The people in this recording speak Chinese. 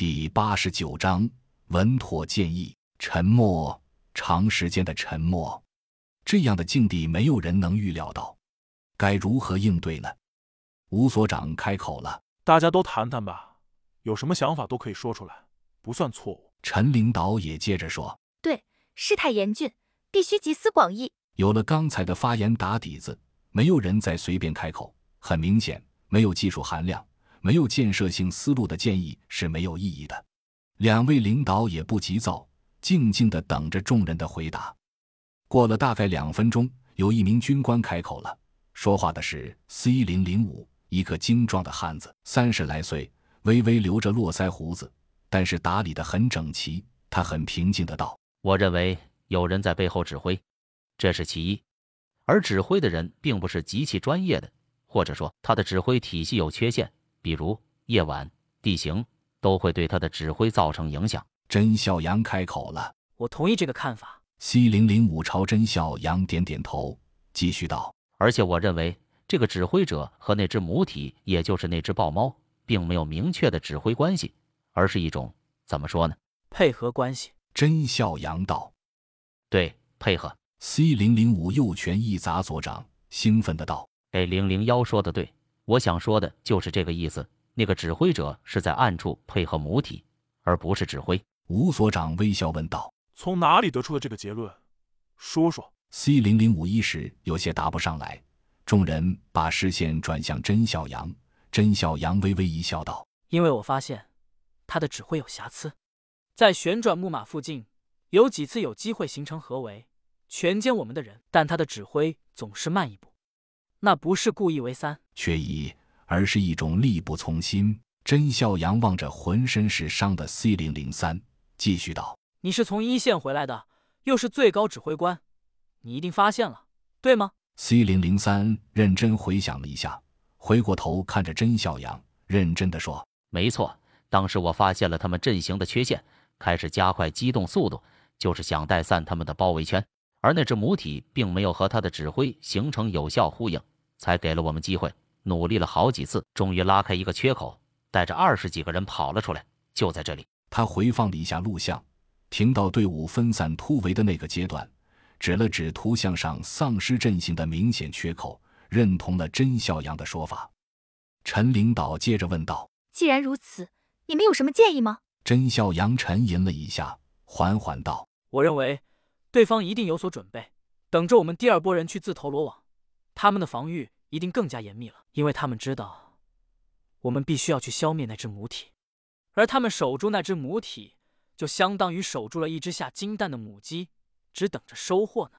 第八十九章稳妥建议。沉默，长时间的沉默，这样的境地没有人能预料到，该如何应对呢？吴所长开口了：“大家都谈谈吧，有什么想法都可以说出来，不算错误。”陈领导也接着说：“对，事态严峻，必须集思广益。”有了刚才的发言打底子，没有人再随便开口。很明显，没有技术含量、没有建设性思路的建议是没有意义的。两位领导也不急躁。静静地等着众人的回答。过了大概两分钟，有一名军官开口了。说话的是 C 零零五，一个精壮的汉子，三十来岁，微微留着络腮胡子，但是打理得很整齐。他很平静的道：“我认为有人在背后指挥，这是其一。而指挥的人并不是极其专业的，或者说他的指挥体系有缺陷，比如夜晚、地形都会对他的指挥造成影响。”甄孝阳开口了：“我同意这个看法。”C 零零五朝甄孝阳点点头，继续道：“而且我认为，这个指挥者和那只母体，也就是那只豹猫，并没有明确的指挥关系，而是一种怎么说呢？配合关系。”甄孝阳道：“对，配合。”C 零零五右拳一砸左掌，兴奋的道：“A 零零幺说的对，我想说的就是这个意思。那个指挥者是在暗处配合母体，而不是指挥。”吴所长微笑问道：“从哪里得出的这个结论？说说。”C 零零五一时有些答不上来，众人把视线转向甄小阳。甄小阳微微一笑，道：“因为我发现他的指挥有瑕疵，在旋转木马附近有几次有机会形成合围，全歼我们的人，但他的指挥总是慢一步。那不是故意为三，却一，而是一种力不从心。”甄孝阳望着浑身是伤的 C 零零三。继续道：“你是从一线回来的，又是最高指挥官，你一定发现了，对吗？”C 零零三认真回想了一下，回过头看着甄孝阳，认真的说：“没错，当时我发现了他们阵型的缺陷，开始加快机动速度，就是想带散他们的包围圈。而那只母体并没有和他的指挥形成有效呼应，才给了我们机会。努力了好几次，终于拉开一个缺口，带着二十几个人跑了出来，就在这里。”他回放了一下录像，停到队伍分散突围的那个阶段，指了指图像上丧尸阵型的明显缺口，认同了甄孝阳的说法。陈领导接着问道：“既然如此，你们有什么建议吗？”甄孝阳沉吟了一下，缓缓道：“我认为，对方一定有所准备，等着我们第二波人去自投罗网。他们的防御一定更加严密了，因为他们知道，我们必须要去消灭那只母体。”而他们守住那只母体，就相当于守住了一只下金蛋的母鸡，只等着收获呢。